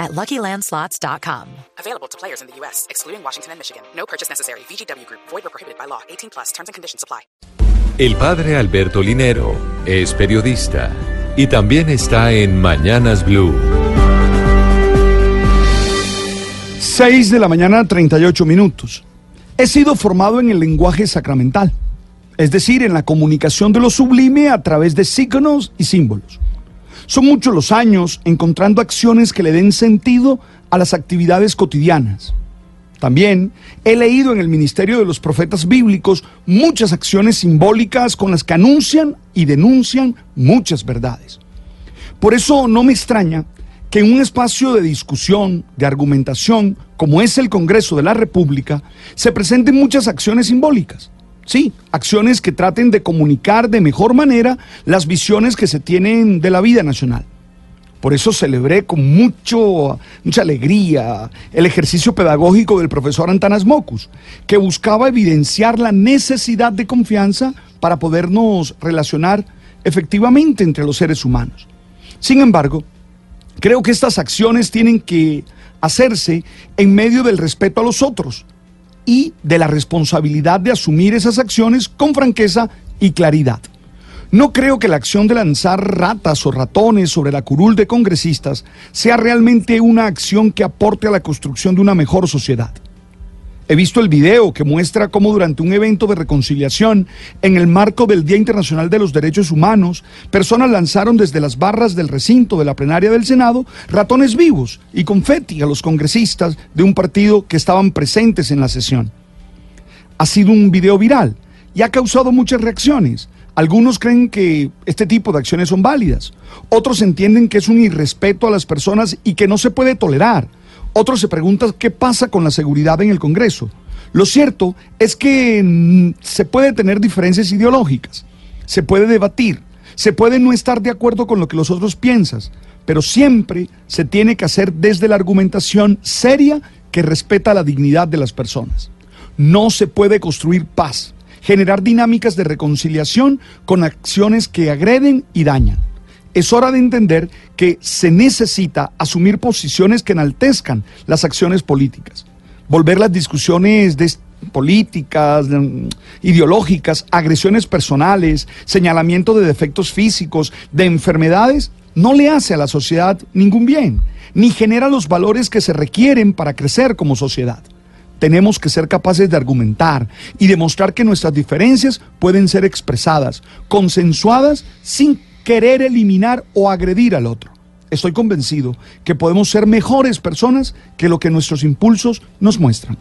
at LuckyLandSlots.com. Available to players in the U.S., excluding Washington and Michigan. No purchase necessary. VGW Group. Void or prohibited by law. 18 plus. Terms and conditions apply. El padre Alberto Linero es periodista y también está en Mañanas Blue. 6 de la mañana, 38 minutos. He sido formado en el lenguaje sacramental, es decir, en la comunicación de lo sublime a través de signos y símbolos. Son muchos los años encontrando acciones que le den sentido a las actividades cotidianas. También he leído en el ministerio de los profetas bíblicos muchas acciones simbólicas con las que anuncian y denuncian muchas verdades. Por eso no me extraña que en un espacio de discusión, de argumentación, como es el Congreso de la República, se presenten muchas acciones simbólicas. Sí, acciones que traten de comunicar de mejor manera las visiones que se tienen de la vida nacional. Por eso celebré con mucho, mucha alegría el ejercicio pedagógico del profesor Antanas Mocus, que buscaba evidenciar la necesidad de confianza para podernos relacionar efectivamente entre los seres humanos. Sin embargo, Creo que estas acciones tienen que hacerse en medio del respeto a los otros y de la responsabilidad de asumir esas acciones con franqueza y claridad. No creo que la acción de lanzar ratas o ratones sobre la curul de congresistas sea realmente una acción que aporte a la construcción de una mejor sociedad. He visto el video que muestra cómo durante un evento de reconciliación, en el marco del Día Internacional de los Derechos Humanos, personas lanzaron desde las barras del recinto de la plenaria del Senado ratones vivos y confeti a los congresistas de un partido que estaban presentes en la sesión. Ha sido un video viral y ha causado muchas reacciones. Algunos creen que este tipo de acciones son válidas, otros entienden que es un irrespeto a las personas y que no se puede tolerar. Otros se preguntan qué pasa con la seguridad en el Congreso. Lo cierto es que mm, se puede tener diferencias ideológicas, se puede debatir, se puede no estar de acuerdo con lo que los otros piensan, pero siempre se tiene que hacer desde la argumentación seria que respeta la dignidad de las personas. No se puede construir paz, generar dinámicas de reconciliación con acciones que agreden y dañan es hora de entender que se necesita asumir posiciones que enaltezcan las acciones políticas, volver las discusiones políticas, ideológicas, agresiones personales, señalamiento de defectos físicos, de enfermedades, no le hace a la sociedad ningún bien, ni genera los valores que se requieren para crecer como sociedad. Tenemos que ser capaces de argumentar y demostrar que nuestras diferencias pueden ser expresadas, consensuadas, sin querer eliminar o agredir al otro. Estoy convencido que podemos ser mejores personas que lo que nuestros impulsos nos muestran.